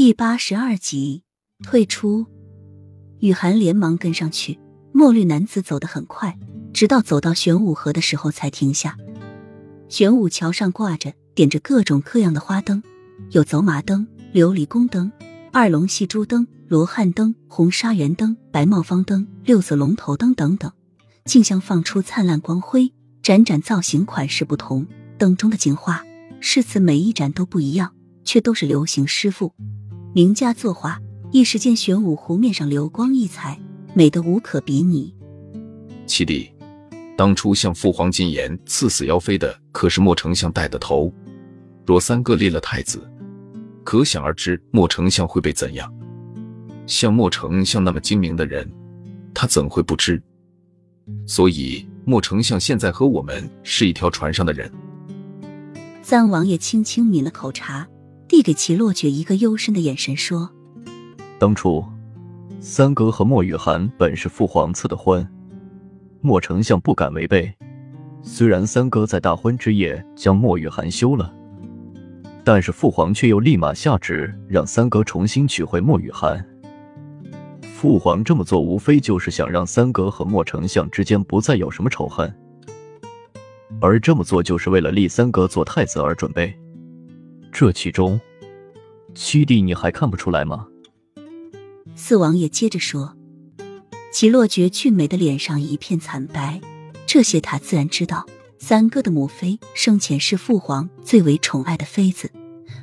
第八十二集退出，雨涵连忙跟上去。墨绿男子走得很快，直到走到玄武河的时候才停下。玄武桥上挂着、点着各种各样的花灯，有走马灯、琉璃宫灯、二龙戏珠灯、罗汉灯、红纱圆灯、白帽方灯、六色龙头灯等等，竞相放出灿烂光辉，盏盏造型款式不同，灯中的景画诗词每一盏都不一样，却都是流行诗赋。名家作画，一时间玄武湖面上流光溢彩，美得无可比拟。七弟，当初向父皇进言赐死妖妃的可是莫丞相带的头，若三哥立了太子，可想而知莫丞相会被怎样。像莫丞相那么精明的人，他怎会不知？所以莫丞相现在和我们是一条船上的人。三王爷轻轻抿了口茶。递给齐洛觉一个幽深的眼神，说：“当初三哥和莫雨涵本是父皇赐的婚，莫丞相不敢违背。虽然三哥在大婚之夜将莫雨涵休了，但是父皇却又立马下旨让三哥重新娶回莫雨涵。父皇这么做，无非就是想让三哥和莫丞相之间不再有什么仇恨，而这么做就是为了立三哥做太子而准备。”这其中，七弟你还看不出来吗？四王爷接着说：“齐洛觉俊美的脸上一片惨白，这些他自然知道。三哥的母妃生前是父皇最为宠爱的妃子，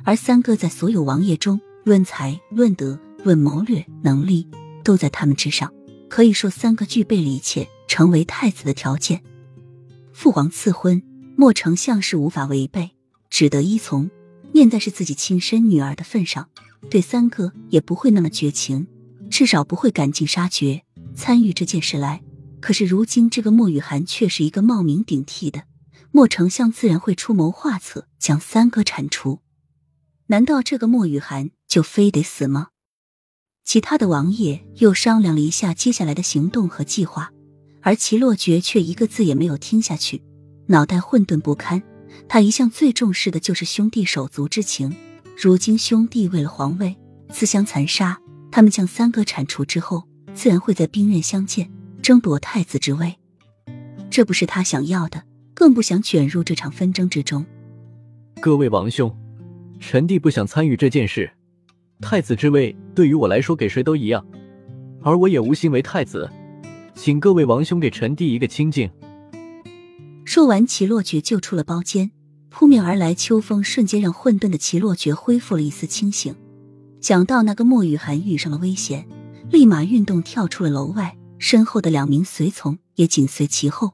而三哥在所有王爷中，论才、论德、论谋略能力，都在他们之上。可以说，三哥具备了一切成为太子的条件。父皇赐婚，莫丞相是无法违背，只得依从。”念在是自己亲生女儿的份上，对三哥也不会那么绝情，至少不会赶尽杀绝参与这件事来。可是如今这个莫雨涵却是一个冒名顶替的，莫丞相自然会出谋划策将三哥铲除。难道这个莫雨涵就非得死吗？其他的王爷又商量了一下接下来的行动和计划，而齐洛觉却一个字也没有听下去，脑袋混沌不堪。他一向最重视的就是兄弟手足之情，如今兄弟为了皇位自相残杀，他们将三哥铲除之后，自然会在兵刃相见，争夺太子之位。这不是他想要的，更不想卷入这场纷争之中。各位王兄，臣弟不想参与这件事。太子之位对于我来说，给谁都一样，而我也无心为太子，请各位王兄给臣弟一个清静。说完，齐洛觉就出了包间。扑面而来秋风瞬间让混沌的齐洛觉恢复了一丝清醒。想到那个莫雨寒遇上了危险，立马运动跳出了楼外，身后的两名随从也紧随其后。